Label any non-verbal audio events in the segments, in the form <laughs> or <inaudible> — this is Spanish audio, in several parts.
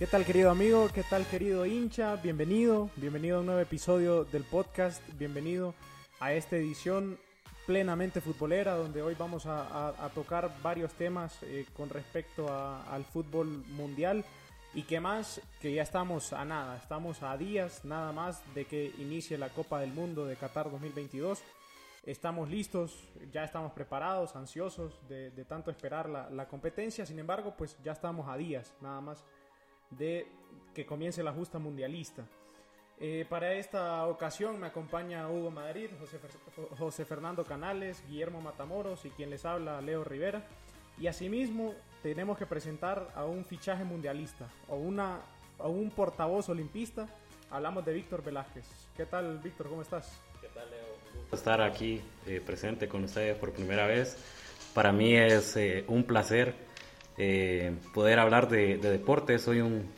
¿Qué tal querido amigo? ¿Qué tal querido hincha? Bienvenido, bienvenido a un nuevo episodio del podcast, bienvenido a esta edición plenamente futbolera donde hoy vamos a, tocar varios temas eh, con respecto al fútbol mundial y que más que ya estamos a nada, estamos a días nada más de que inicie la Copa del Mundo de Qatar 2022. Estamos listos, ya estamos preparados, ansiosos de, tanto esperar la, competencia, sin embargo pues ya estamos a días nada más de que comience la justa mundialista. Eh, para esta ocasión me acompaña Hugo Madrid, José, Fernando Canales, Guillermo Matamoros y quien les habla Leo Rivera. Y asimismo tenemos que presentar a un fichaje mundialista o una, a un portavoz olimpista. Hablamos de Víctor Velázquez. ¿Qué tal Víctor? ¿Cómo estás? ¿Qué tal Leo? Estar aquí eh, presente con ustedes por primera vez. Para mí es eh, un placer poder hablar de, de deporte. Soy un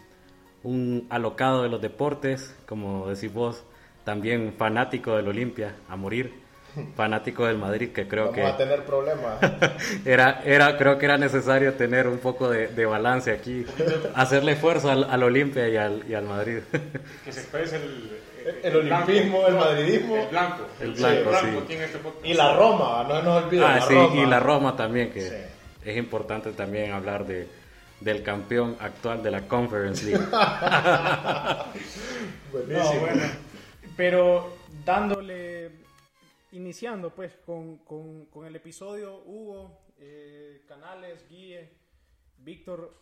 un alocado de los deportes, como decís vos, también fanático del Olimpia, a morir, <laughs> fanático del Madrid, que creo Vamos que... a tener problemas. <laughs> era, era, creo que era necesario tener un poco de, balance aquí, hacerle fuerza al, al Olimpia y al, y al Madrid. que se exprese el... El, olimpismo, el madridismo. El blanco. El blanco, sí. Este y la Roma, no nos olvidemos. Ah, sí, y la Roma también, que es importante también hablar de, del campeón actual de la Conference League. <laughs> Buenísimo. bueno, pero dándole, iniciando pues con, con, con el episodio, Hugo, eh, Canales, Guille, Víctor,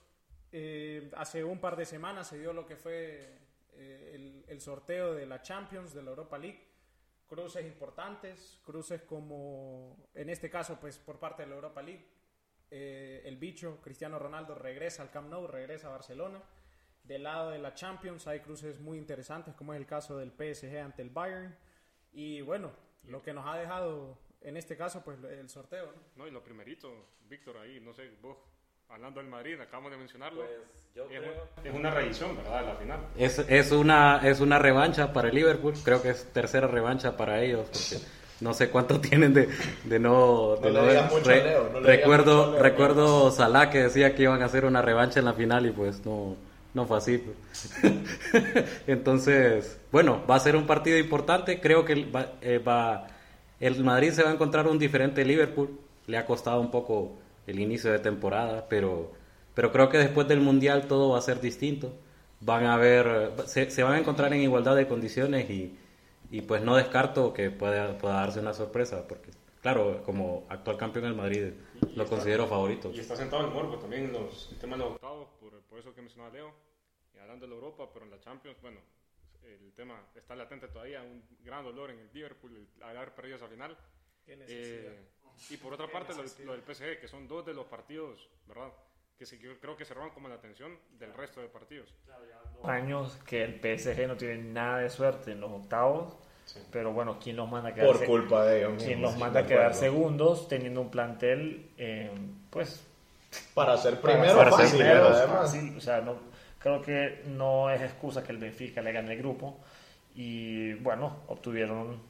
eh, hace un par de semanas se dio lo que fue eh, el, el, sorteo de la Champions, de la Europa League. Cruces importantes, cruces como, en este caso, pues por parte de la Europa League, eh, el bicho, Cristiano Ronaldo, regresa al Camp Nou, regresa a Barcelona. Del lado de la Champions hay cruces muy interesantes, como es el caso del PSG ante el Bayern. Y bueno, lo que nos ha dejado en este caso, pues el sorteo. No, y lo primerito, Víctor, ahí, no sé, vos, hablando del Madrid, acabamos de mencionarlo. Pues, es, una reedición, ¿verdad? La final. Es, es, una, es una revancha para el Liverpool, creo que es tercera revancha para ellos. Porque no sé cuánto <laughs> tienen de, de no, de no, mucho recuerdo recuerdo Salah que decía que iban a hacer una revancha en la final y pues no no fue así. <laughs> Entonces bueno va a ser un partido importante. Creo que va, eh, va, el Madrid se va a encontrar un diferente Liverpool. Le ha costado un poco el inicio de temporada pero pero creo que después del mundial todo va a ser distinto. Van a ver se, se van a encontrar en igualdad de condiciones y y pues no descarto que pueda, pueda darse una sorpresa, porque claro, como actual campeón del Madrid lo considero favorito. Y está sentado el morbo también en los temas de los octavos, por, por, eso que mencionaba Leo, y hablando de la Europa, pero en la Champions, bueno, el tema está latente todavía, un gran dolor en el Liverpool, el haber perdido esa final. Eh, y por otra parte, lo, lo, del PSG, que son dos de los partidos, ¿verdad? Que se, creo que se roban como la atención del resto de partidos. Años que el PSG no tiene nada de suerte en los octavos, pero bueno, ¿quién los manda a quedar Por culpa de ellos. ¿Quién los manda a quedar segundos teniendo un plantel, eh, pues... Para ser primero, para fácil, fácil, o sea, no, creo que no es excusa que el Benfica le gane el grupo y bueno, obtuvieron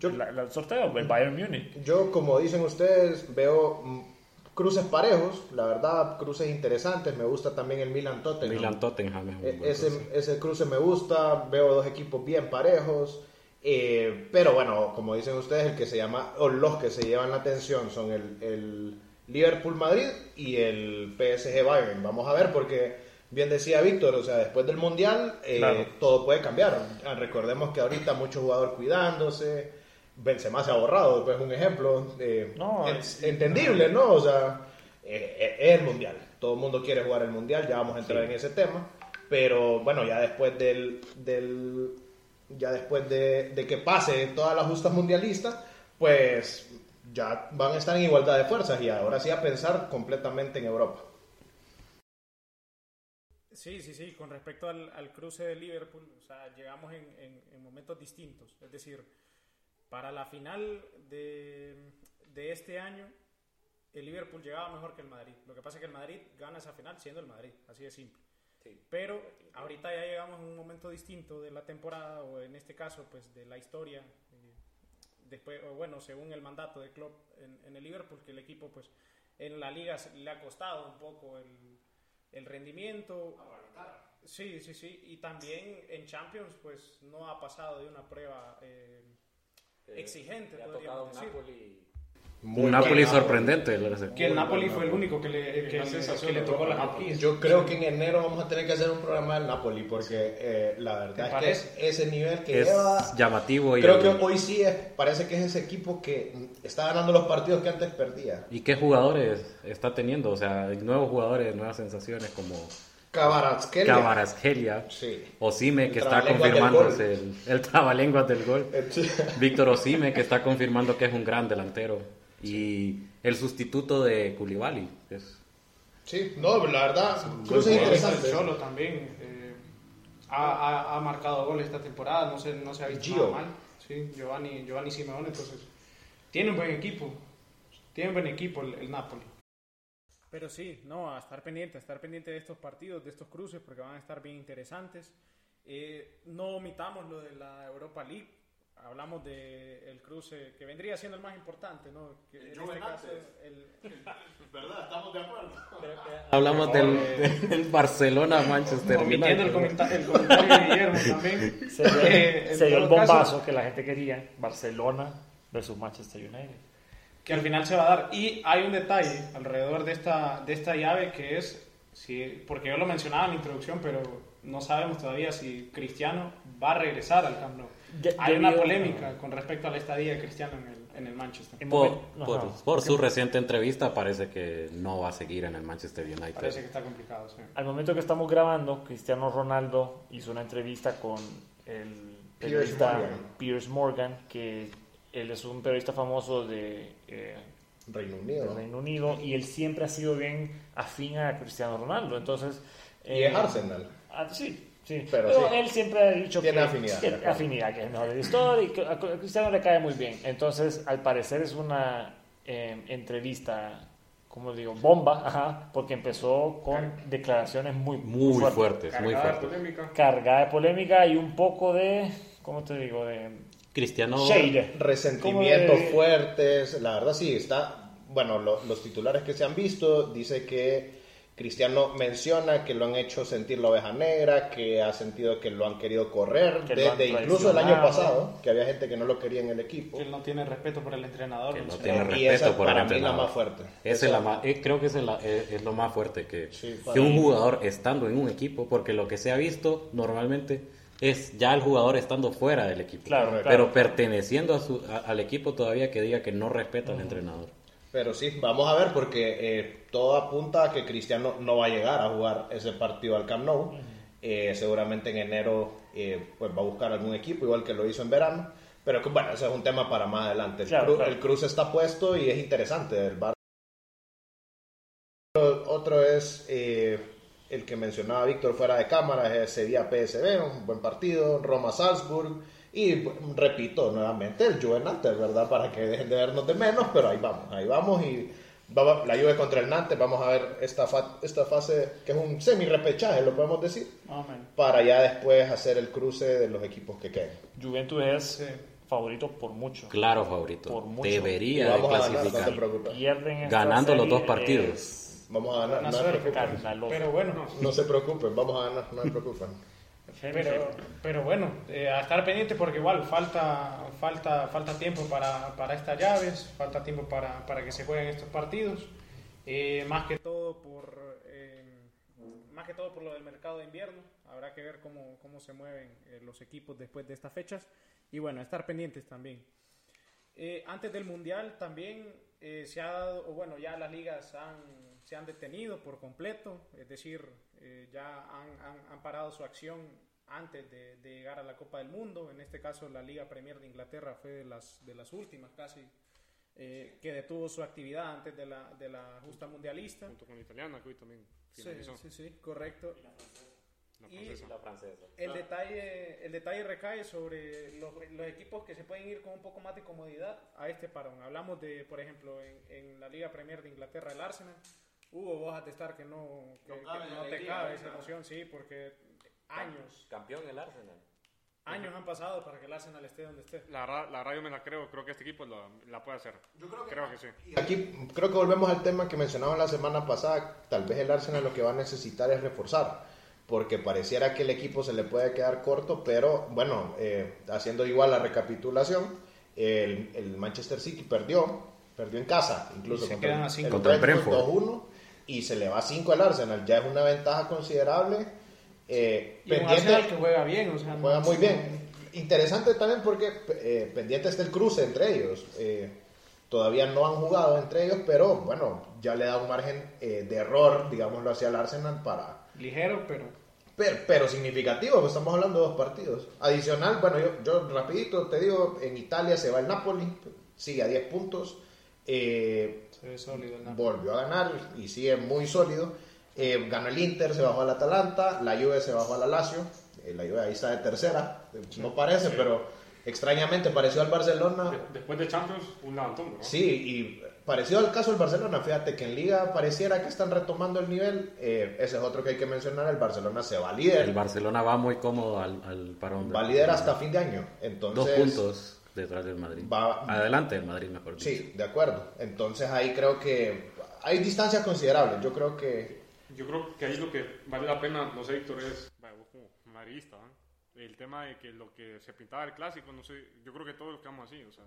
el sorteo, el Bayern Munich. Yo, como dicen ustedes, veo cruces parejos, la verdad, cruces interesantes. Me gusta también el Milan Tottenham. Milan Tottenham e, ese, ese cruce me gusta, veo dos equipos bien parejos. Eh, pero bueno, como dicen ustedes, el que se llama, o los que se llevan la atención son el, el Liverpool Madrid y el PSG Bayern. Vamos a ver, porque bien decía Víctor, o sea, después del Mundial eh, todo puede cambiar. Recordemos que ahorita muchos jugadores cuidándose Benzema se ha borrado, pues un ejemplo eh, no, es, entendible, ¿no? O sea, eh, eh, es el mundial. Todo el mundo quiere jugar el mundial, ya vamos a entrar en ese tema. Pero bueno, ya después del, del ya después de, de, que pase todas las justas mundialistas, pues ya van a estar en igualdad de fuerzas y ahora sí a pensar completamente en Europa. Sí, sí, sí, con respecto al, al cruce de Liverpool, o sea, llegamos en, en, en momentos distintos. Es decir, para la final de, de este año, el Liverpool llegaba mejor que el Madrid. Lo que pasa es que el Madrid gana esa final siendo el Madrid, así de simple. Pero ahorita ya llegamos en un momento distinto de la temporada, o en este caso, pues de la historia. Eh, después, o bueno, según el mandato de Klopp en, en, el Liverpool, que el equipo, pues en la liga le ha costado un poco el, el rendimiento. Sí, sí, sí. Y también en Champions, pues no ha pasado de una prueba eh, exigente, podríamos decir. un Napoli sorprendente. Que el Napoli fue el único que le, que, le tocó la Napoli. Yo creo que en enero vamos a tener que hacer un programa del Napoli porque eh, la verdad es que ese nivel que es lleva... llamativo. Y creo que hoy sí es, parece que es ese equipo que está ganando los partidos que antes perdía. ¿Y qué jugadores está teniendo? O sea, nuevos jugadores, nuevas sensaciones como... Cabaratskelia. Sí. Osime, que está confirmando el, el trabalenguas del gol. <laughs> Víctor Osime, que está confirmando que es un gran delantero. Y el sustituto de Koulibaly. Es... Sí, no, la verdad, es interesante. Cholo también eh, ha, ha, marcado gol esta temporada, no se, no se ha visto mal. Sí, Giovanni, Giovanni Simeone, entonces tiene un buen equipo. Tiene un buen equipo el, el Napoli. Pero sí, no, a estar pendiente, a estar pendiente de estos partidos, de estos cruces, porque van a estar bien interesantes. Eh, no omitamos lo de la Europa League. Hablamos del cruce que vendría siendo el más importante, ¿no? Que en este caso, el, <laughs> ¿Verdad? Estamos de acuerdo. Hablamos del, <laughs> Barcelona-Manchester United. el, comentario, el comentario de Guillermo también. <laughs> Se dio, eh, se dio el bombazo que la gente quería. Barcelona versus Manchester United que al final se va a dar. Y hay un detalle alrededor de esta, de esta llave que es, si, porque yo lo mencionaba en la introducción, pero no sabemos todavía si Cristiano va a regresar al Camp Nou. hay una polémica con respecto a la estadía de Cristiano en el, en el Manchester. Por, por, su reciente entrevista parece que no va a seguir en el Manchester United. Parece que está complicado, sí. Al momento que estamos grabando, Cristiano Ronaldo hizo una entrevista con el periodista Piers Morgan, que él es un periodista famoso de eh, Reino, Unido. Reino Unido y él siempre ha sido bien afín a Cristiano Ronaldo. Entonces, y es eh, Arsenal. Ah, sí, sí. Pero, él siempre ha dicho Tiene que afinidad, tiene afinidad, que es mejor de la historia y a Cristiano le cae muy bien. Entonces, al parecer es una eh, entrevista como digo, bomba, ajá, porque empezó con declaraciones muy, muy fuertes, muy fuertes. De polémica. Cargada de polémica y un poco de, ¿cómo te digo? De Cristiano resentimientos fuertes, la verdad sí, está, bueno, los titulares que se han visto, dice que Cristiano menciona que lo han hecho sentir la oveja negra, que ha sentido que lo han querido correr, desde incluso el año pasado, que había gente que no lo quería en el equipo. Que él no tiene respeto por el entrenador. Que no tiene respeto por para el entrenador. mí la más fuerte. Es la más, eh, creo que es, es, lo más fuerte, que, que un jugador estando en un equipo, porque lo que se ha visto normalmente es ya el jugador estando fuera del equipo. pero perteneciendo a su, al equipo todavía que diga que no respeta al entrenador. Pero sí, vamos a ver porque eh, todo apunta a que Cristiano no va a llegar a jugar ese partido al Camp Nou. Eh, seguramente en enero eh, pues va a buscar algún equipo, igual que lo hizo en verano. Pero bueno, ese es un tema para más adelante. El, cruce está puesto y es interesante. El bar... Otro es el que mencionaba Víctor fuera de cámara es Sevilla PSV, un buen partido, Roma Salzburg y repito nuevamente el Juve Nantes, ¿verdad? Para que dejen de vernos de menos, pero ahí vamos, ahí vamos y la Juve contra el Nantes, vamos a ver esta, esta fase que es un semi-repechaje, lo podemos decir, para ya después hacer el cruce de los equipos que queden. Juventus es favorito por mucho. Claro, favorito. Debería de clasificar. Ganando los dos partidos. Vamos a ganar, no, se Pero bueno. No se preocupen, vamos a ganar, no se preocupen. <laughs> Pero, pero bueno, eh, a estar pendiente porque igual falta, falta, falta tiempo para, para estas llaves, falta tiempo para, para que se jueguen estos partidos. Eh, más que todo por eh, más que todo por lo del mercado de invierno. Habrá que ver cómo, cómo se mueven los equipos después de estas fechas. Y bueno, estar pendientes también. antes del Mundial también se ha dado, o bueno, ya las ligas han se han detenido por completo, es decir, eh, ya han, han, parado su acción antes de, llegar a la Copa del Mundo. En este caso, la Liga Premier de Inglaterra fue de las, de las últimas casi eh, que detuvo su actividad antes de la, de la justa mundialista. Junto con la italiana, que hoy también finalizó. Sí, sí, sí, correcto. Y la francesa. El, detalle, el detalle recae sobre los, los, equipos que se pueden ir con un poco más de comodidad a este parón. Hablamos de, por ejemplo, en, en la Liga Premier de Inglaterra, el Arsenal Hugo, vos a testar que no, que, no, te cabe esa emoción, sí, porque años. Campeón el Arsenal. Años han pasado para que el Arsenal esté donde esté. La, la radio me la creo, creo que este equipo la puede hacer. Yo creo que, sí. Y aquí creo que volvemos al tema que mencionaba la semana pasada. Tal vez el Arsenal lo que va a necesitar es reforzar. porque pareciera que el equipo se le puede quedar corto, pero bueno, eh, haciendo igual la recapitulación, el, el Manchester City perdió, perdió en casa, incluso se contra, quedan el, a cinco. Contra el Brentford Brentford. 2-1 y se le va 5 al Arsenal, ya es una ventaja considerable. eh, Y un pendiente- Arsenal que juega bien, o sea, Juega muy bien. Interesante también porque eh, pendiente está el cruce entre ellos. Eh, todavía no han jugado entre ellos, pero bueno, ya le da un margen eh, de error, digámoslo hacia el Arsenal para... Ligero, pero Pero, pero significativo, pues estamos hablando de dos partidos. Adicional, bueno, yo, yo rapidito te digo, en Italia se va el Napoli, sigue a 10 puntos. Eh, ve sólido el Napoli. volvió a ganar y sigue muy sólido. Eh, ganó el Inter, se bajó al Atalanta, la Juve se bajó al Lazio, eh, la Juve ahí está de tercera, no parece, pero extrañamente pareció al Barcelona. De- después de Champions, un levantón, ¿no? Sí, y parecido al caso del Barcelona, fíjate que en Liga pareciera que están retomando el nivel, eh, ese es otro que hay que mencionar, el Barcelona se va El líder, Barcelona va muy cómodo al, al parón. va líder hasta fin de año, entonces... Dos puntos detrás del Madrid. Va- Adelante del Madrid, mejor dicho. Sí, de acuerdo, entonces ahí creo que hay distancias considerables, yo creo que... Yo creo que ahí lo que vale la pena, no sé, Víctor, es, vaya, vos como madridista, ¿no? el tema de que lo que se pintaba el clásico, no sé, yo creo que todos quedamos así, o sea,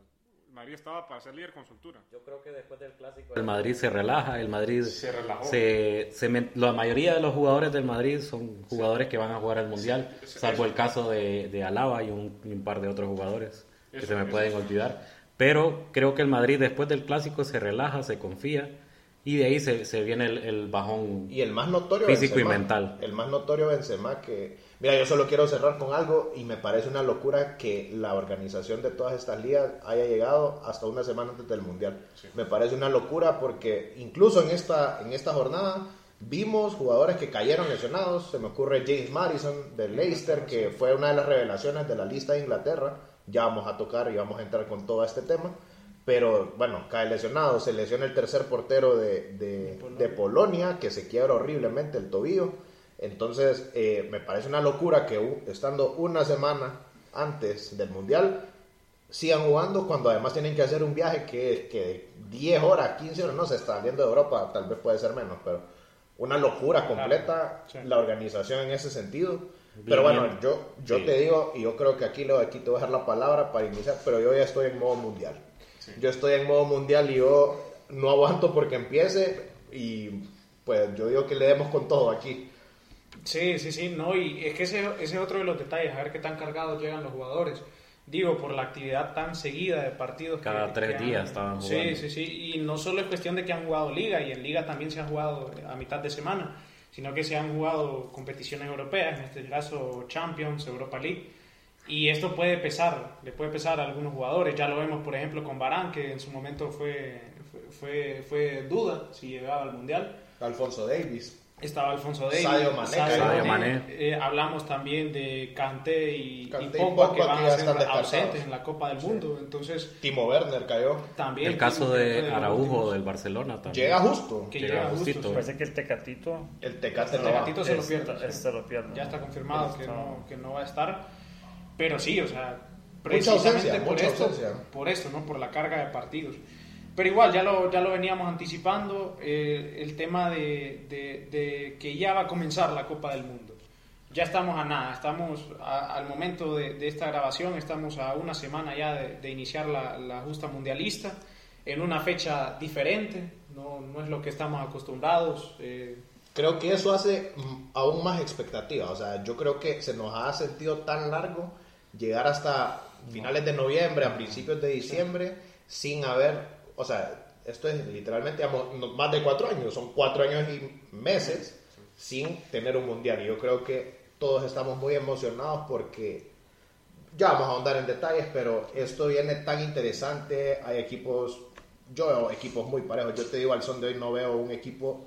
el Madrid estaba para ser líder con soltura. Yo creo que después del clásico el Madrid se relaja, el Madrid Se relajó. se- se la mayoría de los jugadores del Madrid son jugadores que van a jugar al mundial, salvo el caso de, de Alaba y un, y un par de otros jugadores que se me pueden olvidar. Pero creo que el Madrid después del clásico se relaja, se confía y de ahí se, se viene el, el bajón. Y el más notorio Físico y Benzema. mental. El más notorio Benzema que... Mira, yo solo quiero cerrar con algo y me parece una locura que la organización de todas estas ligas haya llegado hasta una semana antes del Mundial. Me parece una locura porque incluso en esta, en esta jornada vimos jugadores que cayeron lesionados. Se me ocurre James Madison del Leicester, que fue una de las revelaciones de la lista de Inglaterra. Ya vamos a tocar y vamos a entrar con todo este tema. Pero bueno, cae lesionado. Se lesiona el tercer portero de, de, de Polonia, que se quiebra horriblemente el tobillo. Entonces, eh, me parece una locura que estando una semana antes del Mundial, sigan jugando cuando además tienen que hacer un viaje que, que 10 horas, 15 horas, no se está saliendo de Europa, tal vez puede ser menos, pero una locura completa sí. la organización en ese sentido. Pero bueno, yo, yo Sí. te digo, y yo creo que aquí, lo, aquí te voy a dejar la palabra para iniciar, pero yo ya estoy en modo mundial. Yo estoy en modo mundial y yo no aguanto porque empiece y pues yo digo que le demos con todo aquí. Sí, sí, sí, no, y es que ese, ese es otro de los detalles, a ver qué tan cargados llegan los jugadores. Digo, por la actividad tan seguida de partidos. que- Cada tres que han- días estaban Sí, jugando. sí, sí, y no solo es cuestión de que han jugado liga, y en liga también se han jugado a mitad de semana, sino que se han jugado competiciones europeas, en este caso Champions, Europa League. Y esto puede pesar, le puede pesar a algunos jugadores. Ya lo vemos, por ejemplo, con Barán, que en su momento fue, fue, fue, fue duda si llegaba al Mundial. Alfonso Davis. Estaba Alfonso Davis, Sadio Mané, Sadio Mané. Eh, hablamos también de Kanté y, Kanté y Pogba, que van a ser ausentes en la Copa del Mundo. Entonces, Timo Werner cayó. también... El caso de los Araujo del Barcelona también. Llega justo. Que llega llega justo, justito. sí. Parece que el Tecatito El Tecate El. Tecatito se lo pierde, sí. este lo pierde. Ya está confirmado que Está- no, que no va a estar. Pero sí, o sea, Mucha precisamente ausencia, por mucha esto, ausencia. por esto, ¿no? Por la carga de partidos. Pero igual, ya lo, ya lo veníamos anticipando, eh, el tema de, de- de que ya va a comenzar la Copa del Mundo. Ya estamos a nada, estamos a- al momento de, de esta grabación, estamos a una semana ya de, iniciar la, la justa mundialista, en una fecha diferente, no, no es lo que estamos acostumbrados. eh, Creo que eso hace mm, aún más expectativa. O sea, yo creo que se nos ha sentido tan largo llegar hasta finales de noviembre, a principios de diciembre, sin haber, o sea, esto es literalmente más de cuatro años, son cuatro años y meses sin tener un mundial. Y yo creo que todos estamos muy emocionados porque ya vamos a ahondar en detalles, pero esto viene tan interesante, hay equipos, yo veo equipos muy parejos, yo te digo, al son de hoy no veo un equipo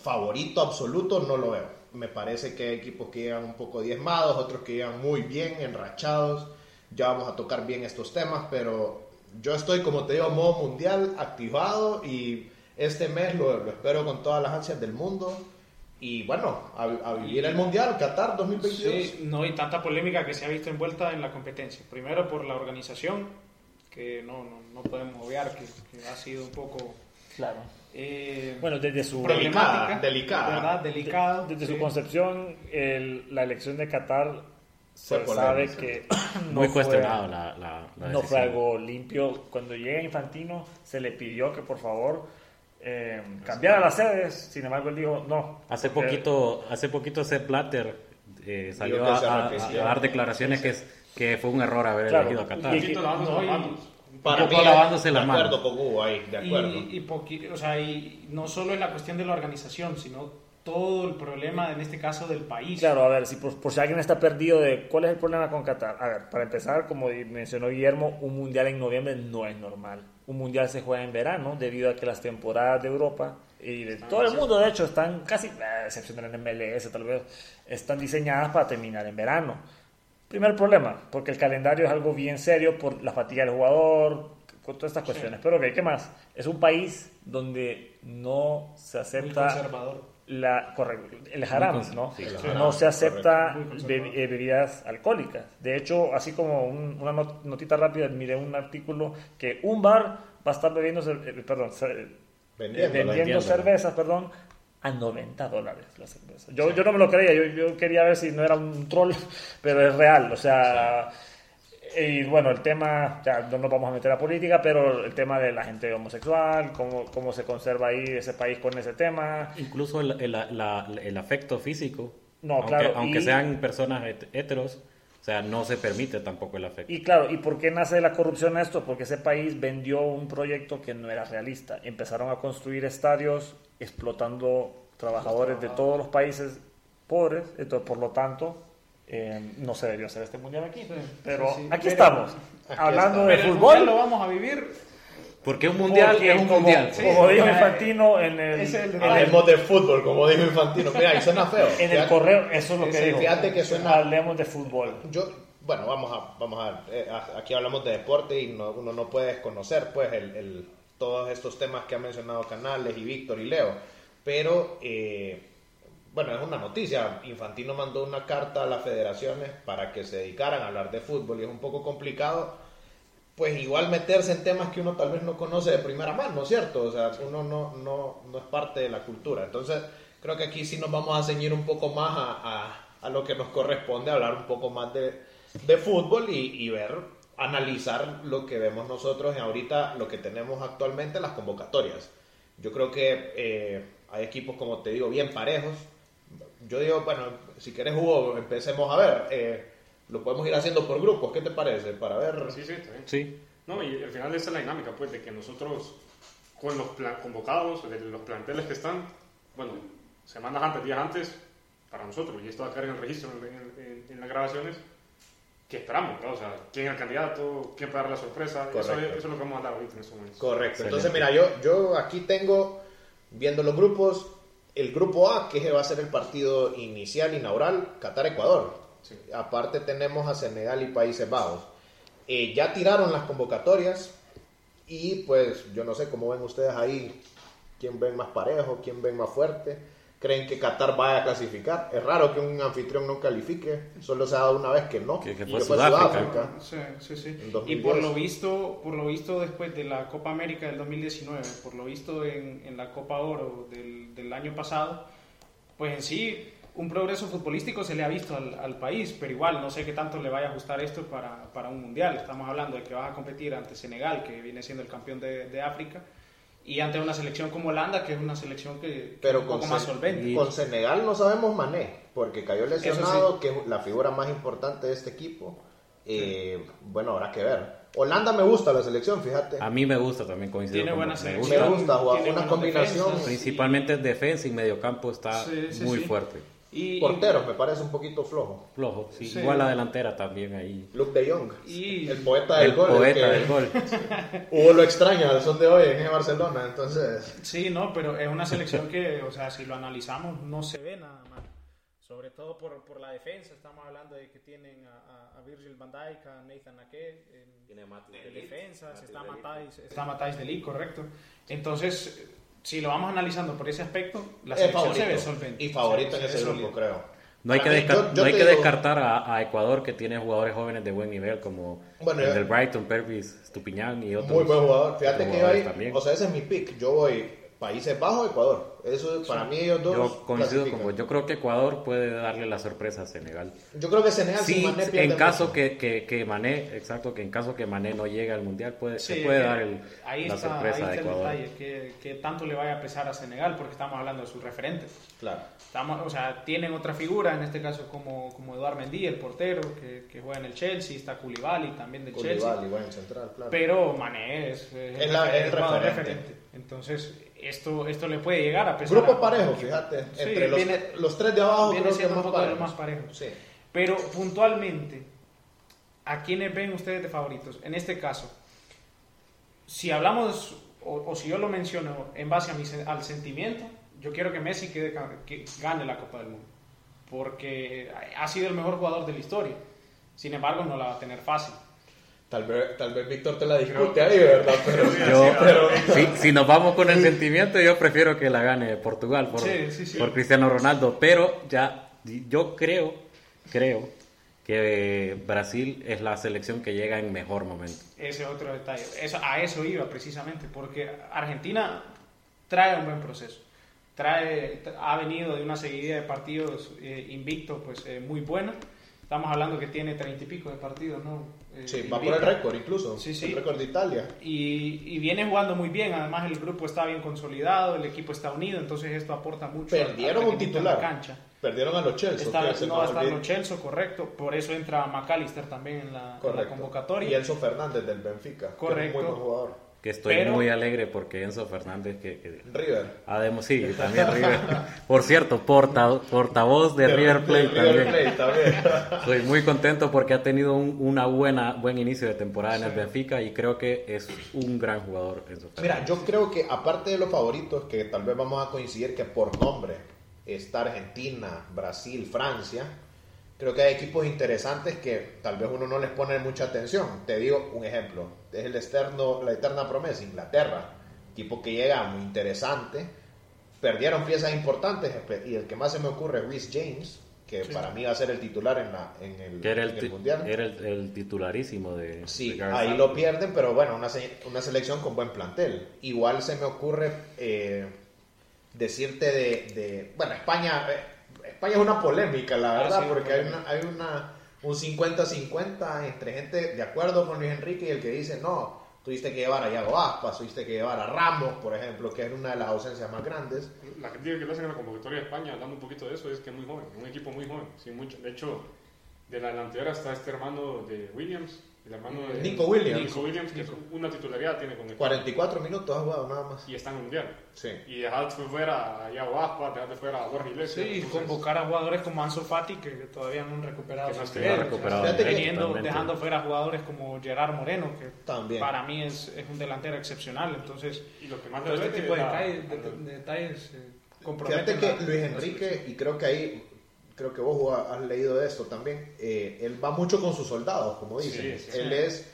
favorito absoluto, no lo veo. Me parece que hay equipos que llegan un poco diezmados, otros que llegan muy bien, enrachados, ya vamos a tocar bien estos temas, pero yo estoy, como te digo, modo mundial, activado y este mes lo, lo espero con todas las ansias del mundo. Y bueno, a, a vivir el mundial, Qatar 2022. Sí, no hay tanta polémica que se ha visto envuelta en la competencia. Primero por la organización, que no, no, no podemos obviar que, que ha sido un poco Claro. eh, Bueno, desde su, problemática, delicada. ¿verdad? Delicado. desde su sí. concepción, el- la elección de Qatar se sabe que <coughs> Muy no fue- cuestionado la, la, la no fue algo limpio. Cuando llega Infantino, se le pidió que por favor eh, cambiara las sedes. Sin embargo, él dijo no. Hace poquito, hace poquito Sepp Blatter eh, salió a, a- a dar declaraciones que, es- que fue un error haber Claro. elegido a Qatar. Y- Poquito lavándose no, las y- manos. Para Un mí, poco lavándose de las manos. acuerdo con Hugo ahí, de acuerdo. Y, y o sea, y no solo es la cuestión de la organización, sino todo el problema, en este caso, del país. Claro, a ver, si por, por si alguien está perdido de cuál es el problema con Qatar. A ver, para empezar, como mencionó Guillermo, un mundial en noviembre no es normal. Un mundial se juega en verano debido a que las temporadas de Europa y de todo el mundo, de hecho, están casi, a excepción del MLS tal vez, están diseñadas para terminar en verano. Primer problema, porque el calendario es algo bien serio por la fatiga del jugador, con todas estas cuestiones. Pero, ok, ¿qué más? Es un país donde no se Muy acepta conservador. La correcto, el haram, ¿no? sí, el no se acepta be- eh, bebidas alcohólicas. De hecho, así como un- una not- notita rápida, miré un artículo que un bar va a estar bebiendo, eh, perdón, eh, vendiendo cervezas, perdón, a 90 dólares la cerveza. Yo, yo no me lo creía, yo, yo quería ver si no era un troll, <laughs> pero es real, o sea... Y bueno, el tema, ya no nos vamos a meter a política, pero el tema de la gente homosexual, cómo, cómo se conserva ahí ese país con ese tema, Incluso el, el- la- el afecto físico. No, aunque, claro, Aunque y- sean personas het- heteros, o sea, no se permite tampoco el afecto. Y claro, ¿y por qué nace la corrupción esto? Porque ese país vendió un proyecto que no era realista. Empezaron a construir estadios explotando trabajadores de todos los países pobres, entonces por lo tanto eh, no se debió hacer este mundial aquí. Pero sí, sí. aquí Pero- estamos, Aquí hablando estamos. de Pero el mundial lo fútbol. vamos a vivir. Porque un mundial porque es un como, mundial. como Sí, dijo Infantino en el, es el en el- Hablemos de fútbol, como dijo Infantino. Mira, y suena feo. en el correo, eso es lo que Sí, dijo. fíjate que suena- Hablemos de fútbol. Yo, bueno, vamos a, vamos a, eh, aquí hablamos de deporte y no- uno no puede desconocer, pues, el, el- todos estos temas que han mencionado Canales y Víctor y Leo. Pero, eh, bueno, es una noticia. Infantino mandó una carta a las federaciones para que se dedicaran a hablar de fútbol y es un poco complicado, pues, igual meterse en temas que uno tal vez no conoce de primera mano, ¿cierto? O sea, uno no, no, no es parte de la cultura. Entonces, creo que aquí sí nos vamos a ceñir un poco más a, a- a lo que nos corresponde, hablar un poco más de, de fútbol y, y ver, analizar lo que vemos nosotros ahorita, lo que tenemos actualmente, las convocatorias. Yo creo que eh, hay equipos, como te digo, bien parejos. Yo digo, bueno, si quieres Hugo, empecemos a ver. eh, lo podemos ir haciendo por grupos, ¿qué te parece? Para ver... Sí, sí, está bien. Sí. No, y al final esa es la dinámica, pues, de que nosotros, con los convocados, de los planteles que están, bueno, semanas antes, días antes, para nosotros, y esto va a quedar en el registro, en, en- en las grabaciones, ¿qué esperamos? ¿no? O sea, ¿quién es el candidato? ¿Quién puede dar la sorpresa? Eso, eso es lo que vamos a hablar ahorita en este momento. Correcto. Entonces, mira, yo, yo aquí tengo, viendo los grupos, el grupo A, que va a ser el partido inicial, inaugural, Qatar-Ecuador. Sí. Aparte tenemos a Senegal y Países Bajos. Eh, ya tiraron las convocatorias y pues yo no sé cómo ven ustedes ahí, quién ven más parejo, quién ven más fuerte. ¿Creen que Qatar vaya a clasificar? Es raro que un anfitrión no califique, solo se ha dado una vez que no, Que- que y fue fue Sudáfrica. Sí, sí, sí. Y 2010. por lo visto, por lo visto después de la Copa América del 2019, por lo visto en, en la Copa Oro del, del año pasado, pues en sí un progreso futbolístico se le ha visto al, al país, pero igual no sé qué tanto le vaya a ajustar esto para, para un mundial. Estamos hablando de que vas a competir ante Senegal, que viene siendo el campeón de, de África, y ante una selección como Holanda, que es una selección que, que Pero es un con, poco más solvente. con Senegal no sabemos Mané, porque cayó lesionado, Eso que es la figura más importante de este equipo. Eh, Bueno, habrá que ver. Holanda me gusta la selección, fíjate. A mí me gusta también coincidir Tiene con buena me selección. gusta. Me gusta jugar una buenas combinación. defensas. Principalmente en defensa y mediocampo está Sí, sí, muy sí. fuerte. Y, Porteros me parece un poquito flojo. Flojo, sí. Sí. Igual la delantera también ahí. Luke de Jong, Y- el poeta del El gol. el poeta del gol. <laughs> Hugo lo extraña al son de hoy en el Barcelona, entonces... Sí, no, pero es una selección que, o sea, si lo analizamos, no se ve nada mal. Sobre todo por, por la defensa, estamos hablando de que tienen a, a- a Virgil van Dijk, a Nathan Ake en, en defensas, está Matáis, Está Matáis de Ligt, correcto. Entonces, si lo vamos analizando por ese aspecto, la Es selección favorito. se ve solvente. Y favorito en se ese grupo, creo. No hay que, mí, yo- yo no hay que digo- descartar a, a Ecuador que tiene jugadores jóvenes de buen nivel como Bueno, el yo- del Brighton, Pervis, Stupiñán y otros. Muy buen jugador. Fíjate que yo ahí, o sea, ese es mi pick. Yo voy Países Bajos, Ecuador. Eso para mí ellos dos. Yo coincido con vos. Yo creo que Ecuador puede darle la sorpresa a Senegal. Yo creo que Senegal sin Sí, Mané pierde en caso que, que, que Mané, exacto, que en caso que Mané no llegue al mundial, puede, Sí, se puede que dar el- ahí la está, sorpresa ahí de está el Ecuador. detalle, que, que tanto le vaya a pesar a Senegal, porque estamos hablando de sus referentes. Claro. Estamos, o sea, tienen otra figura, en este caso como, como Eduard Mendy, el portero, que, que juega en el Chelsea, está Koulibaly también del Chelsea. Koulibaly, buen central, claro. Pero Mané es, es Es la- es el jugador referente. Entonces, esto, esto le puede llegar a pesar. Grupo a- parejo, fíjate. Sí, Entre los, viene- los tres de abajo viene creo que más un poco de más parejo. Sí. Pero puntualmente, ¿a quiénes ven ustedes de favoritos? En este caso, si hablamos, o, o si yo lo menciono en base a mi, al sentimiento, yo quiero que Messi quede, que gane la Copa del Mundo. Porque ha sido el mejor jugador de la historia. Sin embargo, no la va a tener fácil. Tal vez, tal vez Víctor te la discute ahí, ¿verdad? Pero, Yo, pero- si, si nos vamos con el sentimiento, yo prefiero que la gane Portugal por, Sí, sí, sí. por Cristiano Ronaldo, pero ya yo creo, creo que Brasil es la selección que llega en mejor momento. Ese es otro detalle. Eso, a eso iba precisamente, porque Argentina trae un buen proceso. Trae, ha venido de una seguidilla de partidos eh, invictos pues, eh, muy buena. Estamos hablando que tiene treinta y pico de partidos, ¿no? Eh, sí, va por el récord incluso. Sí, sí. El récord de Italia. Y, y viene jugando muy bien, además el grupo está bien consolidado, el equipo está unido, entonces esto aporta mucho. Perdieron un titular. cancha. Perdieron a los Chelsea. Está, no nos va a estar olvide. Lo Chelsea, correcto, por eso entra McAllister también en la, en la Correcto. convocatoria. Y Enzo Fernández del Benfica. que es Correcto. un buen jugador. Que estoy Pero- muy alegre porque Enzo Fernández, que, que River. además, sí, también <laughs> River. Por cierto, porta, portavoz de, River Plate de también. River Plate también. <laughs> Estoy muy contento porque ha tenido un una buena buen inicio de temporada en el Benfica y creo que es un gran jugador Enzo Fernández. Mira, yo creo que aparte de los favoritos, que tal vez vamos a coincidir que por nombre está Argentina, Brasil, Francia, creo que hay equipos interesantes que tal vez uno no les pone mucha atención. Te digo un ejemplo, es el externo, la eterna promesa, Inglaterra, equipo que llega muy interesante, perdieron piezas importantes y el que más se me ocurre es Rhys James, que para mí va a ser el titular en, la, en, el, que era en el, el ti- Mundial. era el, el titularísimo de, Sí, de ahí lo pierden, pero bueno, una, se- una selección con buen plantel. Igual se me ocurre eh, decirte de, de- Bueno, España eh, España es una polémica, la Ah, verdad, sí, porque hay, una, hay una, un 50-50 entre gente de acuerdo con Luis Enrique y el que dice, no, tuviste que llevar a Yago Aspas, tuviste que llevar a Ramos, por ejemplo, que es una de las ausencias más grandes. La crítica que le hacen a la convocatoria de España, hablando un poquito de eso, es que es muy joven, un equipo muy joven. sin mucho. De hecho, de la delantera está este hermano de Williams, el hermano de Nico Williams. Nico Williams, que una titularidad tiene con el 44 minutos ha jugado nada más. y está en mundial. Sí. Y dejaste fuera a Aspas, dejaste fuera a Borja Sí, Iglesias. y entonces, convocar a jugadores como Ansu Fati que todavía no han recuperado Que no sus se no ha niveles. recuperado Fíjate que- Teniendo- dejando fuera jugadores como Gerard Moreno, que También. para mí es, es un delantero excepcional. Entonces, Y lo que más todo este tipo de detalles, de- de- detalles eh, comprometen Fíjate que la- Luis Enrique, y creo que ahí, creo que vos has leído de esto también, eh, él va mucho con sus soldados, como dicen. Sí, sí. él es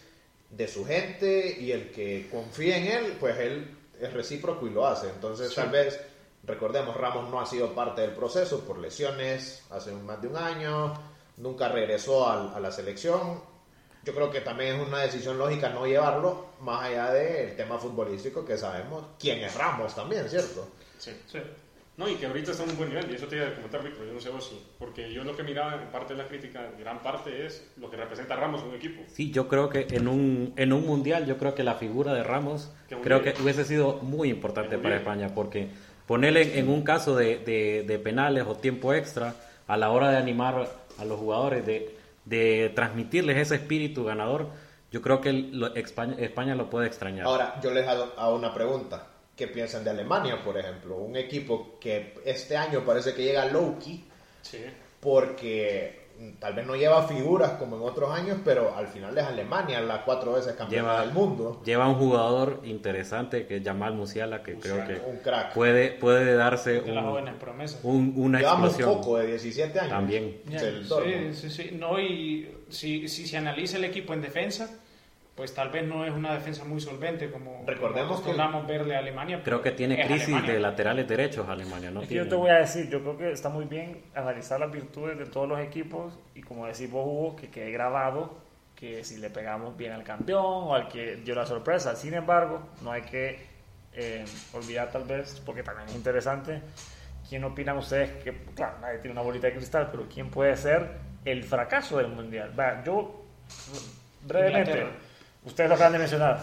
de su gente y el que confía en él, pues él es recíproco y lo hace. Entonces, tal vez, recordemos, Ramos no ha sido parte del proceso por lesiones hace más de un año, nunca regresó al- a, la selección. Yo creo que también es una decisión lógica no llevarlo, más allá del tema futbolístico que sabemos quién es Ramos también, ¿cierto? Sí. Sí. No, y que ahorita está en un buen nivel, y eso te iba a comentar, Víctor, yo no sé vos si, porque yo lo que miraba en parte de la crítica, gran parte es lo que representa a Ramos en un equipo. Sí, yo creo que en un, en un mundial, yo creo que la figura de Ramos creo líder. que hubiese sido muy importante un para líder. España, porque ponerle en un caso de, de- de penales o tiempo extra, a la hora de animar a los jugadores, de, de transmitirles ese espíritu ganador, yo creo que el- lo- España, España lo puede extrañar. Ahora, yo les hago, hago una pregunta. ¿Qué piensan de Alemania, por ejemplo? Un equipo que este año parece que llega low-key Sí. porque tal vez no lleva figuras como en otros años, pero al final es Alemania la cuatro veces campeona Lleva- del mundo. Lleva un jugador interesante que es Jamal Musiala, que creo que Un crack. puede, puede darse de las un- jóvenes promesas. un- una Llevamos un explosión. poco de 17 años. También. Sí, sí, sí. No, y si, si se analiza el equipo en defensa, pues tal vez no es una defensa muy solvente como Recordemos como acostumbramos verle a Alemania. Creo que tiene crisis Alemania. de laterales derechos Alemania, ¿no? Es que yo te voy a decir, yo creo que está muy bien analizar las virtudes de todos los equipos y como decís vos, Hugo, que quede grabado que si le pegamos bien al campeón o al que dio la sorpresa. Sin embargo, no hay que eh, olvidar tal vez, porque también es interesante, ¿quién opinan ustedes que, claro, nadie tiene una bolita de cristal, pero quién puede ser el fracaso del Mundial? Va, yo, brevemente, Inglaterra. Ustedes lo acaban de mencionar,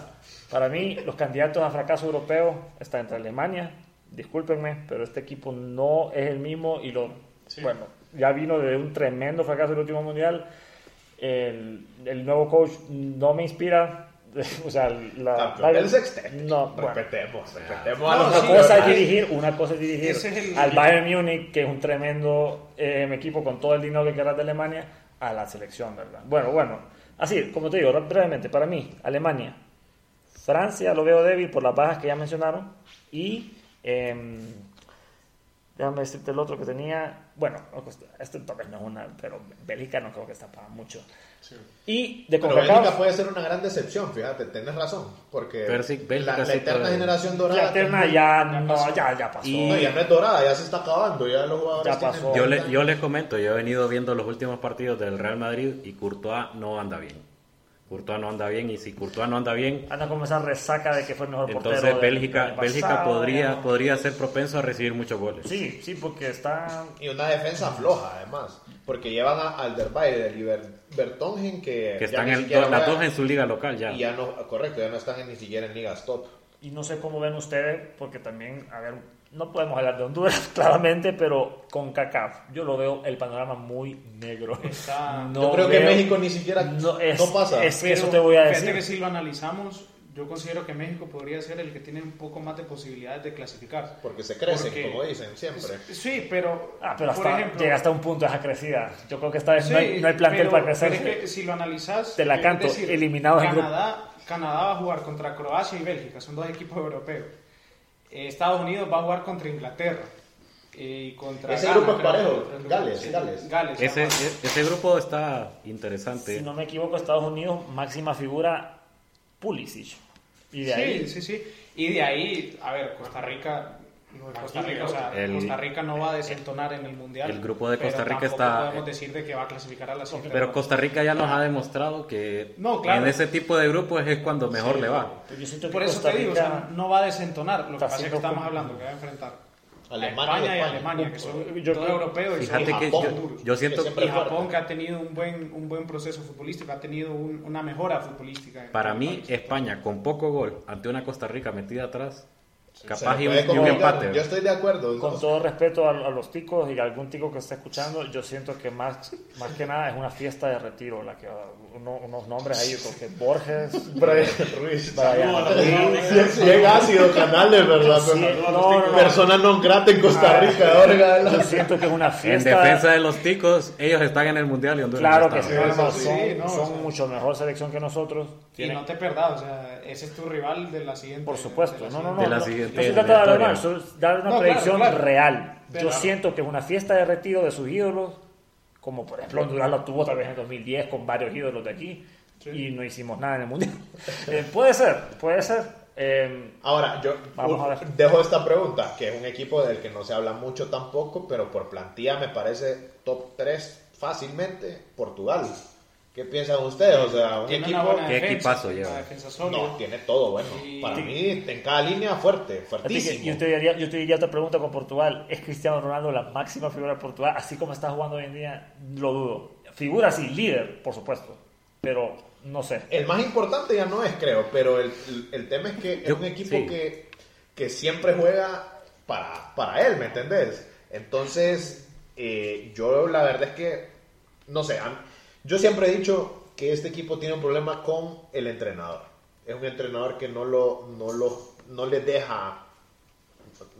para mí los candidatos a fracaso europeo están entre Alemania, discúlpenme, pero este equipo no es el mismo y lo, bueno, ya vino de un tremendo fracaso el último Mundial, el, el nuevo coach no me inspira, <laughs> o sea, la, del sextete. no, bueno. Respetemos, respetemos No, a los sí, Una cosa es dirigir, una cosa es dirigir es el- al Bayern Múnich, que es un tremendo eh, equipo con todo el dinero que quieras de Alemania, a la selección, ¿verdad? Bueno, bueno, así, como te digo, brevemente, para mí, Alemania, Francia lo veo débil por las bajas que ya mencionaron, y em, déjame decirte el otro que tenía, bueno, este tal vez no es una, pero Bélgica no creo que está para mucho. Y de Pero CONCACAF, Bélgica puede ser una gran decepción, fíjate, tenés razón. Porque Pero sí, Bélgica la, la sí eterna generación dorada. la eterna ya, no, ya, ya pasó. Y- No, ya no es dorada, ya se está acabando. Ya los jugadores. Ya pasó. Yo, 30 le- yo les comento, yo he venido viendo los últimos partidos del Real Madrid y Courtois no anda bien. Courtois no anda bien y si Courtois no anda bien, Anda con esa resaca de que fue el mejor portero. entonces del Bélgica, Bélgica pasado, podría, ¿no? podría ser propenso a recibir muchos goles. Sí, sí, porque está. Y una defensa floja, además. Porque llevan a Alderweireld y Ber- Bertongen que. Que ya están ni en, siquiera las dos en su liga local ya. Y ya no, correcto, ya no están ni siquiera en ligas top. Y no sé cómo ven ustedes, porque también, a ver, no podemos hablar de Honduras <laughs> claramente, pero con CACAF yo lo veo el panorama muy negro. Está- <laughs> No Yo creo que México ni siquiera no, es, no pasa. Es que eso te voy a fíjate decir. que si lo analizamos, yo considero que México podría ser el que tiene un poco más de posibilidades de clasificar. Porque se crecen, Porque- como dicen siempre. Sí, pero, Ah, pero por hasta, ejemplo, llega hasta un punto esa crecida. Yo creo que esta vez sí, no, hay, no hay plantel pero- para crecer. pero es que si lo analizas, Te la canto, eliminados en Canadá, Canadá va a jugar contra Croacia y Bélgica, son dos equipos europeos. Eh, Estados Unidos va a jugar contra Inglaterra. eh, y contra Ese Ghana, grupo es parejo. Gales, Sí, Gales. Gales, Ese, e- ese grupo está interesante. Si no me equivoco, Estados Unidos, máxima figura, Pulisic. Y de ahí, Sí, sí, sí. Y de ahí, a ver, Costa Rica, Costa Rica, o sea, El- Costa Rica no va a desentonar en el mundial. el grupo de pero Costa Rica está- podemos decir de que va a clasificar a la siguiente Pero. Costa Rica ya nos ha demostrado que No, claro. en ese tipo de grupos es cuando mejor Sí, le va. Pero yo Por eso Costa te digo, o sea, no va a desentonar. Lo que pasa es que estamos hablando que va a enfrentar a Alemania España y. Alemania, que son Yo dos creo- europeos y son Fíjate que Japón, yo, yo siento que y. Japón que ha tenido un buen, un buen proceso futbolístico, ha tenido un- una mejora futbolística. Para mí. España con poco gol ante una Costa Rica metida atrás, capaz y un, y un empate. Yo estoy de acuerdo. Con todo respeto a, a los ticos y a algún tico que esté escuchando, yo siento que más, más que nada es una fiesta de retiro, la que uno- unos nombres ahí, porque Borges, <laughs> Ruiz. Bien ácido, canales, ¿verdad? Sí, no, no, no. Persona non grata en Costa Rica. ahora, yo siento que es una En fiesta. defensa de los ticos, ellos están en el mundial y Honduras Claro que sí, son, sí, no, son o sea. mucho mejor selección que nosotros. Y Tienen- no te perdas, o sea, ese es tu rival de la siguiente. Por supuesto, no, no, no. De la no, siguiente no se trata de hablar mal, eliminatoria. solo es dar una No, predicción claro, claro. real. Yo Claro. siento que es una fiesta de retiro de sus ídolos, como por ejemplo Honduras lo tuvo tal vez en 2010 con varios ídolos de aquí, y no hicimos nada en el mundial. <laughs> Eh, puede ser, puede ser. Eh, Ahora, yo Vamos u- a ver. dejo esta pregunta, que es un equipo del que no se habla mucho tampoco, pero por plantilla me parece top 3 fácilmente Portugal. ¿Qué piensan ustedes? O sea, un Tiene equipo una buena ¿Qué defensa, equipazo lleva? no tiene todo bueno. Y- Para mí, en cada línea fuerte, fuertísimo. yo, te diría, yo te diría otra pregunta con Portugal. ¿Es Cristiano Ronaldo la máxima figura de Portugal? Así como está jugando hoy en día, lo dudo. Figura sí, líder, por supuesto. Pero no sé. El más importante ya no es, creo, pero el, el- el tema es que es Yo- un equipo sí. que, que siempre juega para, para él, ¿me entendés? Entonces, eh, yo la verdad es que, no sé, a- yo siempre he dicho que este equipo tiene un problema con el entrenador. Es un entrenador que no lo, no lo, no les deja,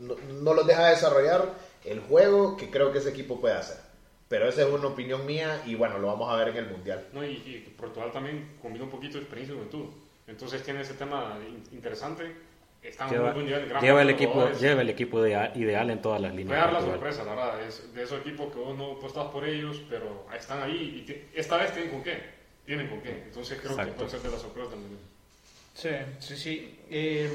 no, no los deja desarrollar el juego que creo que ese equipo puede hacer. Pero esa es una opinión mía y bueno, lo vamos a ver en el Mundial. No, y, y Portugal también combina un poquito de experiencia y juventud. Entonces tiene ese tema in- interesante. Lleva, muy gran lleva el de equipo, lleva el equipo idea- ideal en todas las Puede líneas. dar la sorpresa, la verdad. Es de esos equipos que vos no apostabas por ellos, pero están ahí. Y ti- esta vez tienen con qué. Tienen con qué. Entonces creo Exacto. que puede ser de la sorpresa también. Sí, sí, sí. Eh,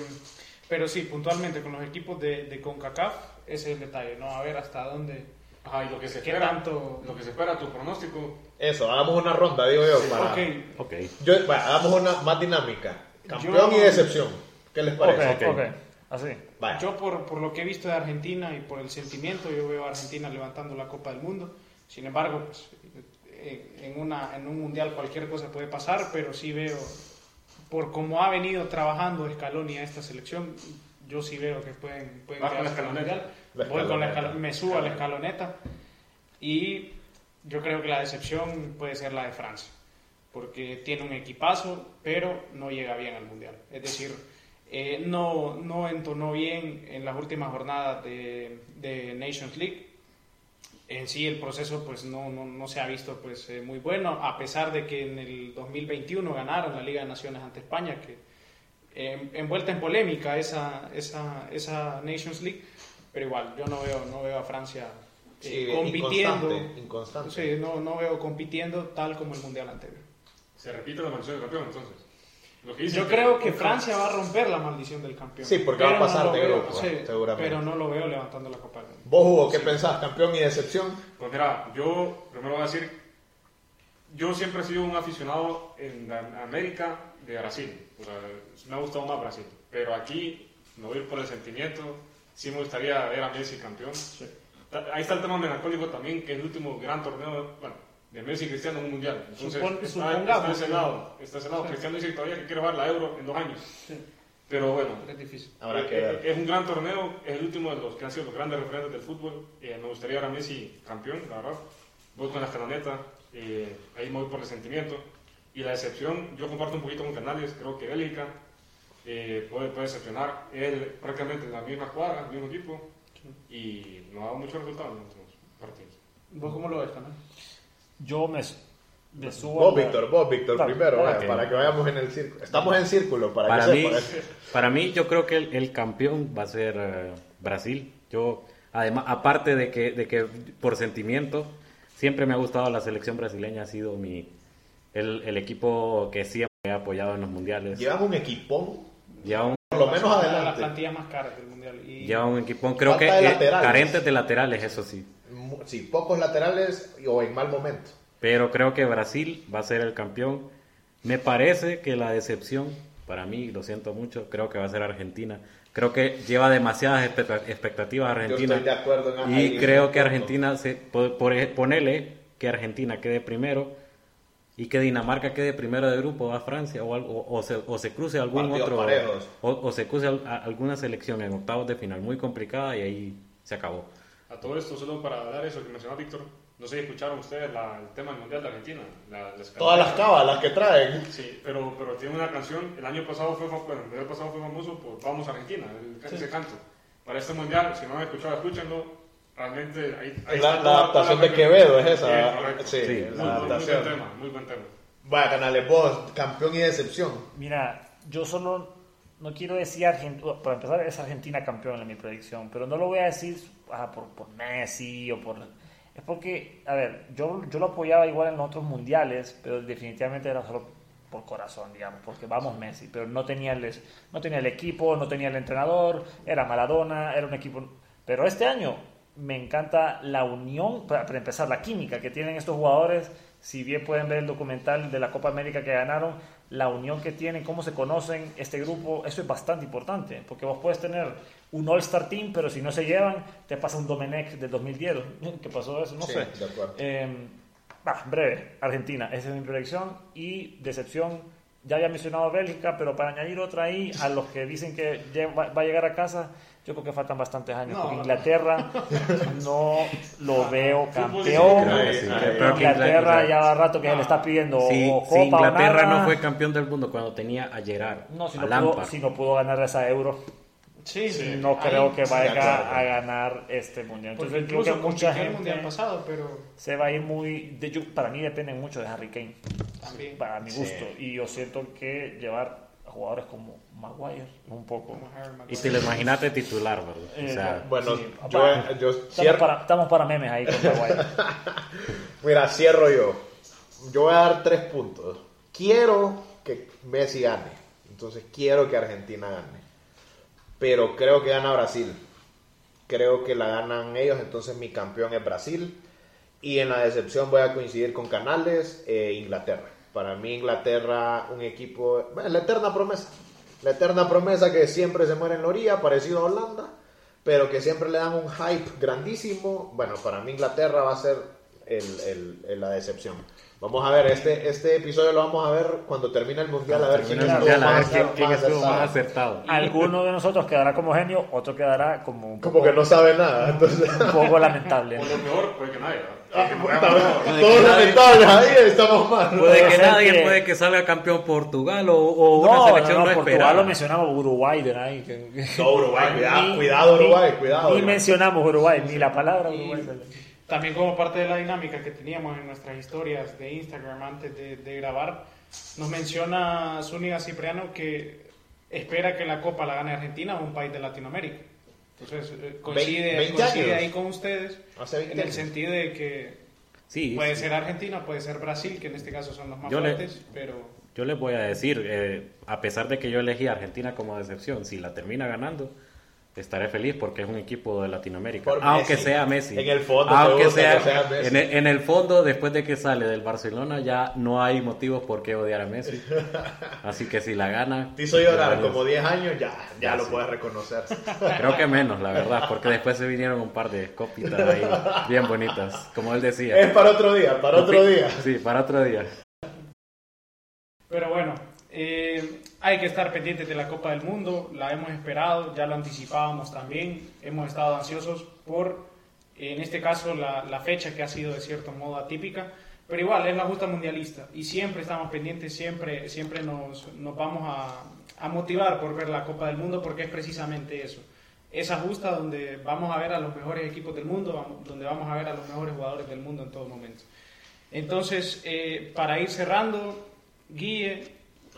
pero sí, puntualmente con los equipos de, de CONCACAF, ese es el detalle, ¿no? A ver hasta dónde. Ajá, y lo que se ¿Qué espera, tanto? lo que se espera, tu pronóstico. Eso, hagamos una ronda, digo yo, para... Ok, Ok. Yo, bueno, hagamos una más dinámica. Campeón Yo- y decepción. ¿Qué les parece? ok. Así. Vaya. Yo por, por lo que he visto de Argentina y por el sentimiento, yo veo a Argentina levantando la Copa del Mundo. Sin embargo, pues, en, una, en un mundial cualquier cosa puede pasar, pero sí veo, por cómo ha venido trabajando Scaloni a esta selección, yo sí veo que pueden, pueden Vas con la escaloneta. mundial. Voy con la escaloneta. escal- me subo a la escaloneta y yo creo que la decepción puede ser la de Francia, porque tiene un equipazo, pero no llega bien al mundial. Es decir, eh, no, no entonó bien en las últimas jornadas de, de Nations League. En sí el proceso pues no, no, no se ha visto pues eh, muy bueno, a pesar de que en el 2021 ganaron la Liga de Naciones ante España, que eh, envuelta en polémica esa, esa, esa Nations League, pero igual yo no veo, no veo a Francia eh, Sí, compitiendo. inconstante, inconstante. Sí, no, no veo compitiendo tal como el Mundial anterior. Se repite la maldición del campeón, entonces. Lo que dicen Yo creo que Francia va a romper la maldición del campeón. Sí, porque va a pasar lo de veo, grupo, sí, seguramente. Pero no lo veo levantando la Copa. ¿Vos, Hugo, qué pensás? ¿Campeón y decepción? Pues mira, yo primero voy a decir, yo siempre he sido un aficionado en América de Brasil. O sea, me ha gustado más Brasil. Pero aquí, me voy a ir por el sentimiento. Sí me gustaría ver a Messi campeón. Ta- Ahí está el tema melancólico también, que es el último gran torneo bueno, de Messi y Cristiano en un mundial. Entonces, Supon- está, supongamos está ese que- lado. Está ese lado. Sí. Cristiano dice todavía que quiere jugar la Euro en dos años. Pero bueno, Es difícil. Habrá eh, que ver. eh, Es un gran torneo, es el último de los que han sido los grandes referentes del fútbol. Eh, me gustaría ver a Messi campeón, la verdad. Voy con la escaloneta, eh, ahí me voy por el sentimiento. Y la decepción, yo comparto un poquito con Canales, creo que Bélgica eh, puede, puede decepcionar. Él prácticamente en la misma cuadra, el mismo equipo, y no ha dado muchos resultados en los últimos partidos. ¿Vos cómo lo ves, Canal? Yo me, me subo. Vos, a la- Víctor, vos, Víctor, primero, Ok. para que vayamos en el círculo. Estamos en círculo, para, Para que mí, para mí, yo creo que el, el campeón va a ser eh, Brasil. Yo, además, aparte de que, de que por sentimiento, siempre me ha gustado la selección brasileña, ha sido mi el, el equipo que siempre he apoyado en los mundiales. Llevan un equipón, Lleva un, por lo menos de las adelante. plantillas más caras del Mundial. Y lleva un equipo, creo Falta que de eh, carentes de laterales, eso sí. Sí, pocos laterales o en mal momento. Pero creo que Brasil va a ser el campeón. Me parece que la decepción, para mí, lo siento mucho, creo que va a ser Argentina. Creo que lleva demasiadas expecta- expectativas Argentina. Yo estoy de acuerdo en Y creo que. Argentina, se, por, por ej- ponele que Argentina quede primero y que Dinamarca quede primero de grupo a Francia o, se, o se cruce algún Partidos otro o, se cruce a- alguna selección en octavos de final muy complicada y ahí se acabó. A todo esto, solo para dar eso que mencionaba Víctor, no sé si escucharon ustedes la- el tema del Mundial de Argentina. La, la Todas las escaloneta. cábalas que traen. Sí, pero, pero tiene una canción, el año pasado fue, bueno, el año pasado fue famoso por Vamos Argentina, el- ese canto. Para este mundial, si no han escuchado, escúchenlo. Realmente ahí, ahí La, está la toda- adaptación toda de Quevedo es esa. Sí. Sí, Sí, la Muy, muy buen adaptación. tema, muy buen tema. Vaya, canales, vos, campeón y decepción. Mira, yo solo no quiero decir Argentina, para empezar es Argentina campeón en mi predicción, pero no lo voy a decir ah, por, por Messi o por... Es porque, a ver, yo, yo lo apoyaba igual en los otros mundiales, pero definitivamente era solo por corazón, digamos, porque vamos Messi, pero no tenía el, no tenía el equipo, no tenía el entrenador, era Maradona, era un equipo... Pero este año me encanta la unión, para, para empezar, la química que tienen estos jugadores. Si bien pueden ver el documental de la Copa América que ganaron, la unión que tienen, cómo se conocen este grupo, eso es bastante importante, porque vos puedes tener un All-Star Team, pero si no se llevan, te pasa un Domenech del 2010. <laughs> ¿Qué pasó eso? No Sí, sé. de acuerdo. Eh, bah, breve, Argentina, esa es mi predicción. Y decepción, ya había mencionado Bélgica, pero para añadir otra ahí, a los que dicen que va a llegar a casa, yo creo que faltan bastantes años. No, porque. Inglaterra <laughs> no lo veo campeón. Sí, Inglaterra ya va rato que se le está pidiendo Si, o Inglaterra nada. no fue campeón del mundo cuando tenía a Gerard, No, si a no, pudo, si no pudo ganar esa Euro, Sí, sí. no Ahí- creo que vaya a ganar este mundial. Entonces creo que incluso mucha el gente mundial pasado, pero se va a ir muy... De, yo- para mí depende mucho de Harry Kane. también. para mi Sí. gusto. Y yo siento que llevar jugadores como Maguire un poco. Maguire. y te lo imaginaste titular, ¿verdad? O Eh, sea, Bueno, Sí, yo, Estamos cierro. para, estamos para memes ahí con Maguire. <laughs> Mira, cierro yo. Yo voy a dar tres puntos. Quiero que Messi gane. Entonces quiero que Argentina gane. Pero creo que gana Brasil. Creo que la ganan ellos. Entonces mi campeón es Brasil. Y en la decepción voy a coincidir con Canales, eh, Inglaterra. Para mí Inglaterra, un equipo... La eterna promesa. La eterna promesa que siempre se muere en la orilla, parecido a Holanda, pero que siempre le dan un hype grandísimo. Bueno, para mí Inglaterra va a ser el- el- la decepción. Vamos a ver, este, este episodio lo vamos a ver cuando termine el mundial, a ver quién Termina el mundial, a ver quién, quién más estuvo acertado. más acertado. Alguno de nosotros quedará como genio, otro quedará como un Como que no sabe nada, entonces. un poco lamentable. O lo peor, puede que nadie. Ah, todos. Nadie- lamentables ahí, estamos mal. Puede que nadie, que- puede que salga campeón Portugal o, o una No, selección no, no, no, Portugal esperada. lo mencionamos, Uruguay de ahí. que- No, Uruguay, cuidado, cuidado Uruguay, cuidado. Ni mencionamos Uruguay, ni la palabra Y Uruguay. También como parte de la dinámica que teníamos en nuestras historias de Instagram antes de, de grabar, nos menciona Zúñiga Cipriano que espera que la Copa la gane Argentina o un país de Latinoamérica. Entonces eh, coincide, 20 coincide ahí con ustedes Hace 20 en el años. sentido de que Sí, puede ser Argentina, puede ser Brasil, que en este caso son los más Yo le- fuertes, pero yo les voy a decir, eh, a pesar de que yo elegí a Argentina como decepción, si la termina ganando, estaré feliz porque es un equipo de Latinoamérica. Por aunque Messi. sea Messi. En el fondo Aunque sea, que sea Messi. En, el, en el fondo, después de que sale del Barcelona, ya no hay motivos por qué odiar a Messi. <laughs> Así que si la gana... Te hizo llorar como 10 años, ya, ya Ya lo sí. puedes reconocer. <laughs> Creo que menos, la verdad, porque después se vinieron un par de copitas ahí bien bonitas, como él decía. Es para otro día, para otro día. Sí, para otro día. Pero bueno, eh, hay que estar pendientes de la Copa del Mundo, la hemos esperado, ya lo anticipábamos también, hemos estado ansiosos por, en este caso, la, la fecha que ha sido de cierto modo atípica, pero igual es la justa mundialista y siempre estamos pendientes, siempre, siempre nos, nos vamos a, a motivar por ver la Copa del Mundo porque es precisamente eso. Esa justa donde vamos a ver a los mejores equipos del mundo, donde vamos a ver a los mejores jugadores del mundo en todo momento. Entonces, eh, para ir cerrando, Guille,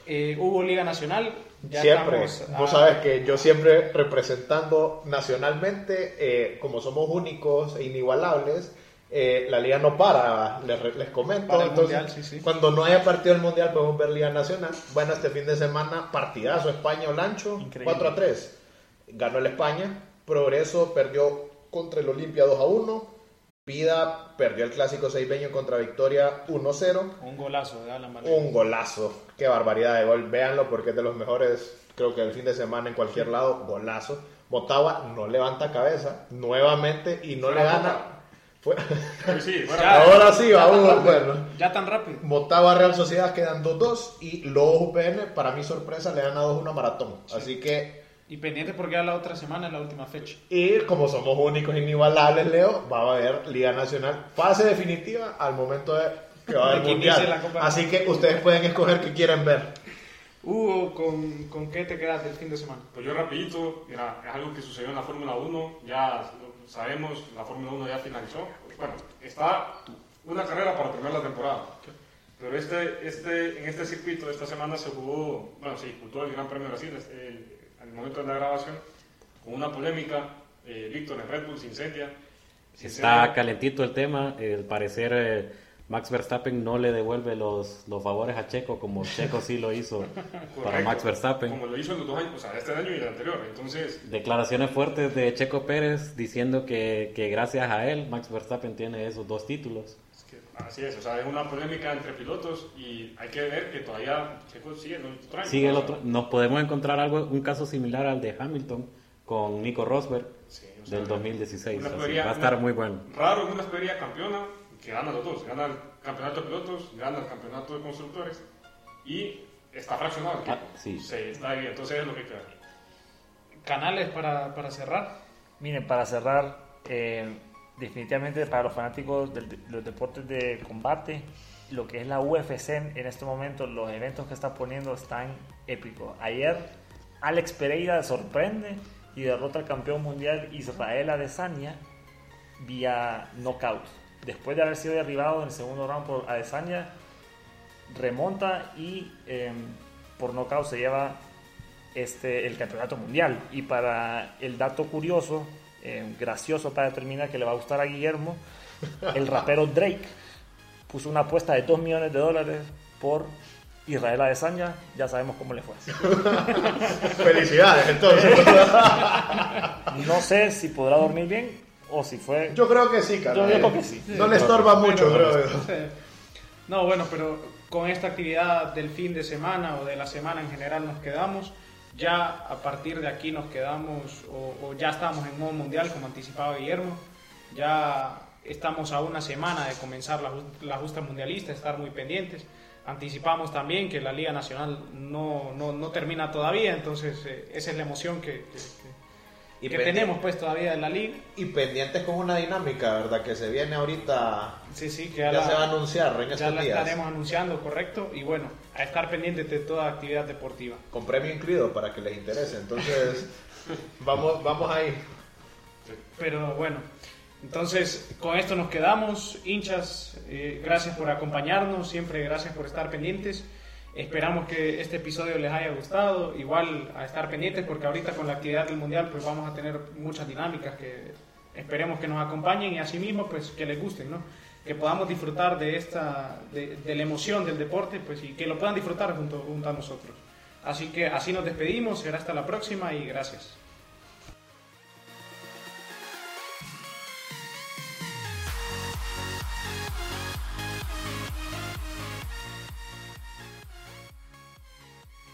eh, hubo Liga Nacional. Ya siempre. a- Vos sabes que yo siempre representando nacionalmente, eh, como somos únicos e inigualables, eh, la liga no para, les, les comento. Para el Entonces, Mundial, sí, sí. cuando no haya partido del mundial, podemos ver Liga Nacional. Bueno, este fin de semana, partidazo España-Olancho, Increíble. 4 a 3. Ganó el España. Progreso perdió contra el Olimpia 2 a 1. Vida perdió el clásico seibeño contra Victoria 1-0. Un golazo de Alan. Un golazo. Qué barbaridad de gol. Véanlo porque es de los mejores, creo que el fin de semana en cualquier lado. Golazo. Motagua no levanta cabeza nuevamente y no Fue le gana. Fue- Sí, sí, bueno, Ya, Ahora sí, vamos, bueno. Ya tan rápido. Motagua Real Sociedad quedan 2-2 y Lobos UPN, para mi sorpresa, le gana 2-1 a Maratón. Así que, Y pendiente porque ya la otra semana es la última fecha. y como somos únicos e inigualables, Leo, va a haber Liga Nacional, fase definitiva al momento de que va a haber mundial. Así que ustedes pueden escoger qué quieren ver. Hugo, ¿con, ¿con qué te quedas del fin de semana? Pues yo rapidito, mira, es algo que sucedió en la Fórmula 1, ya lo sabemos, la Fórmula 1 ya finalizó. Bueno, está una carrera para terminar la temporada. Pero este, este, en este circuito, esta semana se jugó, bueno, sí, jugó el Gran Premio de Brasil, el- momento de la grabación, con una polémica, eh, Víctor en Red Bull se incendia. Se Está calentito el tema. eh, Al parecer, eh, Max Verstappen no le devuelve los, los favores a Checo como Checo sí lo hizo <laughs> para. Max Verstappen. Como lo hizo en los dos años, o sea, este año y el anterior. Entonces, Declaraciones fuertes de Checo Pérez diciendo que, que gracias a él Max Verstappen tiene esos dos títulos. Así es, o sea, es una polémica entre pilotos y hay que ver que todavía Checo sigue el otro año. Sigue el otro, nos podemos encontrar algo, un caso similar al de Hamilton con Nico Rosberg sí, o sea, del 2016. una así, escudería- va a estar una- muy bueno. Raro en una escudería campeona que gana los dos, gana el campeonato de pilotos, gana el campeonato de constructores y está fraccionado. Ah, equipo. sí. está ahí, entonces es lo que hay que ver. Canales para, para cerrar. Miren, para cerrar, eh, definitivamente para los fanáticos de los deportes de combate, lo que es la UFC en, este momento, los eventos que está poniendo están épicos. Ayer Alex Pereira sorprende y derrota al campeón mundial Israel Adesanya vía knockout. Después de haber sido derribado en el segundo round por Adesanya, remonta y eh, por knockout se lleva este, el campeonato mundial. Y para el dato curioso, eh, gracioso para terminar, que le va a gustar a Guillermo, el rapero Drake puso una apuesta de 2 millones de dólares por Israel Adesanya. Ya sabemos cómo le fue. <laughs> Felicidades, entonces. No sé si podrá dormir bien o si fue... Yo creo que sí, Carlos. Yo creo que sí. No le estorba mucho, Bueno, creo. No, bueno, pero con esta actividad del fin de semana o de la semana en general nos quedamos. Ya a partir de aquí nos quedamos o, o ya estamos en modo mundial, como anticipaba Guillermo. Ya estamos a una semana de comenzar la, la justa mundialista, estar muy pendientes. Anticipamos también que la Liga Nacional no, no, no termina todavía, entonces eh, esa es la emoción que, que- que- Y que tenemos pues todavía de la Liga. Y pendientes con una dinámica, ¿verdad? Que se viene ahorita, Sí, sí, que ya, ya, la- se va a anunciar en ya estos la días. estaremos anunciando, correcto. Y bueno, a estar pendientes de toda actividad deportiva. Con premio incluido para que les interese. Entonces, <laughs> vamos, vamos ahí. Pero bueno, entonces con esto nos quedamos, hinchas, eh, gracias por acompañarnos, siempre gracias por estar pendientes. Esperamos que este episodio les haya gustado, igual a estar pendientes porque ahorita con la actividad del mundial pues vamos a tener muchas dinámicas que esperemos que nos acompañen y asimismo pues que les gusten, ¿no? Que podamos disfrutar de esta, de, de la emoción del deporte pues y que lo puedan disfrutar junto, junto a nosotros. Así que así nos despedimos, será hasta la próxima y gracias.